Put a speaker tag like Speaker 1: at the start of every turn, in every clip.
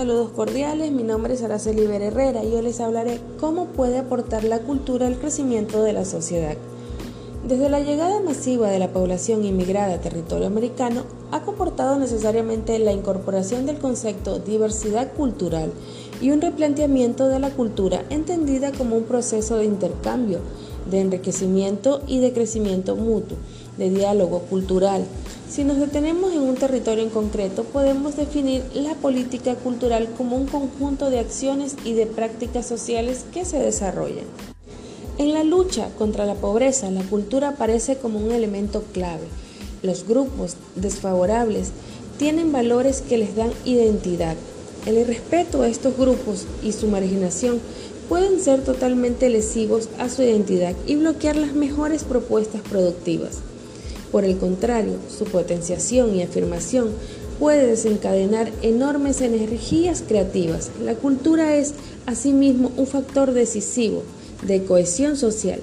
Speaker 1: Saludos cordiales, mi nombre es Araceli Ver Herrera y yo les hablaré cómo puede aportar la cultura al crecimiento de la sociedad. Desde la llegada masiva de la población inmigrada a territorio americano, ha comportado necesariamente la incorporación del concepto diversidad cultural y un replanteamiento de la cultura entendida como un proceso de intercambio, de enriquecimiento y de crecimiento mutuo, de diálogo cultural, si nos detenemos en un territorio en concreto, podemos definir la política cultural como un conjunto de acciones y de prácticas sociales que se desarrollan. En la lucha contra la pobreza, la cultura aparece como un elemento clave. Los grupos desfavorables tienen valores que les dan identidad. El irrespeto a estos grupos y su marginación pueden ser totalmente lesivos a su identidad y bloquear las mejores propuestas productivas. Por el contrario, su potenciación y afirmación puede desencadenar enormes energías creativas. La cultura es, asimismo, un factor decisivo de cohesión social.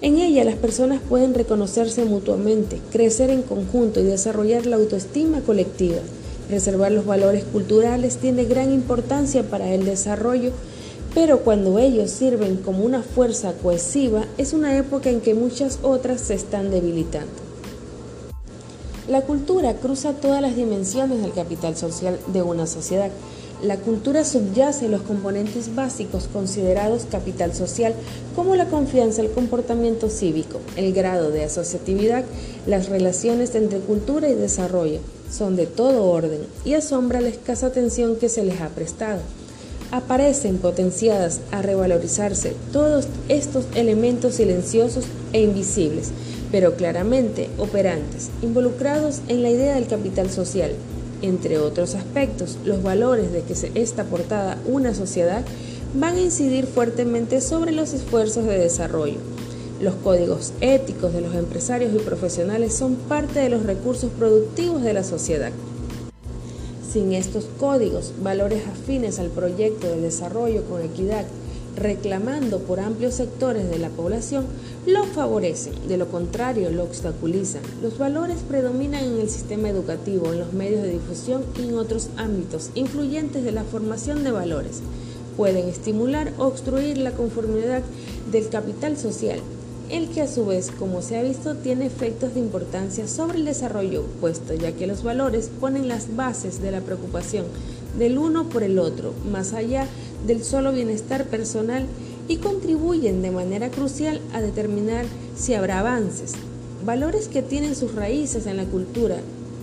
Speaker 1: En ella las personas pueden reconocerse mutuamente, crecer en conjunto y desarrollar la autoestima colectiva. Preservar los valores culturales tiene gran importancia para el desarrollo, pero cuando ellos sirven como una fuerza cohesiva es una época en que muchas otras se están debilitando. La cultura cruza todas las dimensiones del capital social de una sociedad. La cultura subyace los componentes básicos considerados capital social como la confianza, el comportamiento cívico, el grado de asociatividad, las relaciones entre cultura y desarrollo. Son de todo orden y asombra la escasa atención que se les ha prestado. Aparecen potenciadas a revalorizarse todos estos elementos silenciosos e invisibles pero claramente operantes, involucrados en la idea del capital social. Entre otros aspectos, los valores de que se está portada una sociedad van a incidir fuertemente sobre los esfuerzos de desarrollo. Los códigos éticos de los empresarios y profesionales son parte de los recursos productivos de la sociedad. Sin estos códigos, valores afines al proyecto de desarrollo con equidad reclamando por amplios sectores de la población, lo favorecen, de lo contrario lo obstaculizan. Los valores predominan en el sistema educativo, en los medios de difusión y en otros ámbitos influyentes de la formación de valores. Pueden estimular o obstruir la conformidad del capital social, el que a su vez, como se ha visto, tiene efectos de importancia sobre el desarrollo puesto, ya que los valores ponen las bases de la preocupación del uno por el otro, más allá del solo bienestar personal y contribuyen de manera crucial a determinar si habrá avances, valores que tienen sus raíces en la cultura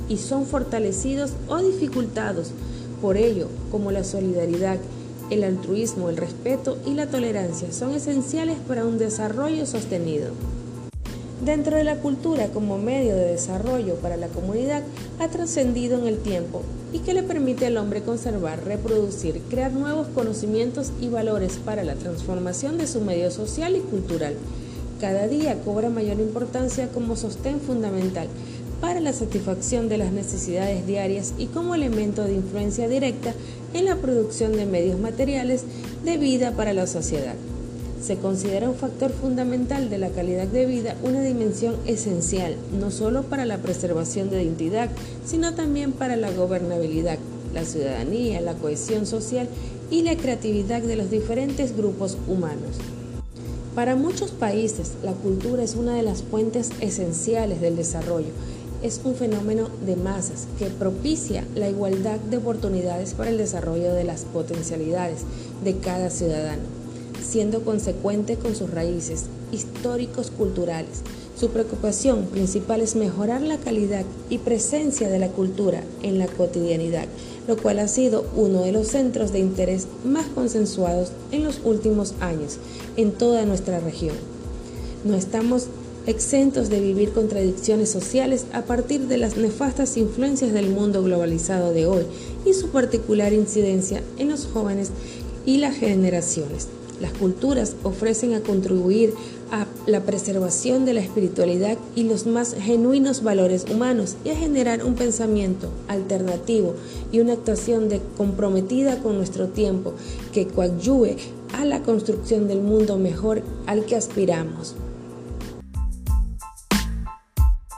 Speaker 1: y son fortalecidos o dificultados por ello, como la solidaridad, el altruismo, el respeto y la tolerancia son esenciales para un desarrollo sostenido. Dentro de la cultura como medio de desarrollo para la comunidad ha trascendido en el tiempo y que le permite al hombre conservar, reproducir, crear nuevos conocimientos y valores para la transformación de su medio social y cultural. Cada día cobra mayor importancia como sostén fundamental para la satisfacción de las necesidades diarias y como elemento de influencia directa en la producción de medios materiales de vida para la sociedad se considera un factor fundamental de la calidad de vida, una dimensión esencial, no solo para la preservación de identidad, sino también para la gobernabilidad, la ciudadanía, la cohesión social y la creatividad de los diferentes grupos humanos. Para muchos países, la cultura es una de las fuentes esenciales del desarrollo. Es un fenómeno de masas que propicia la igualdad de oportunidades para el desarrollo de las potencialidades de cada ciudadano siendo consecuente con sus raíces históricos culturales. Su preocupación principal es mejorar la calidad y presencia de la cultura en la cotidianidad, lo cual ha sido uno de los centros de interés más consensuados en los últimos años en toda nuestra región. No estamos exentos de vivir contradicciones sociales a partir de las nefastas influencias del mundo globalizado de hoy y su particular incidencia en los jóvenes y las generaciones. Las culturas ofrecen a contribuir a la preservación de la espiritualidad y los más genuinos valores humanos y a generar un pensamiento alternativo y una actuación de comprometida con nuestro tiempo que coadyuve a la construcción del mundo mejor al que aspiramos.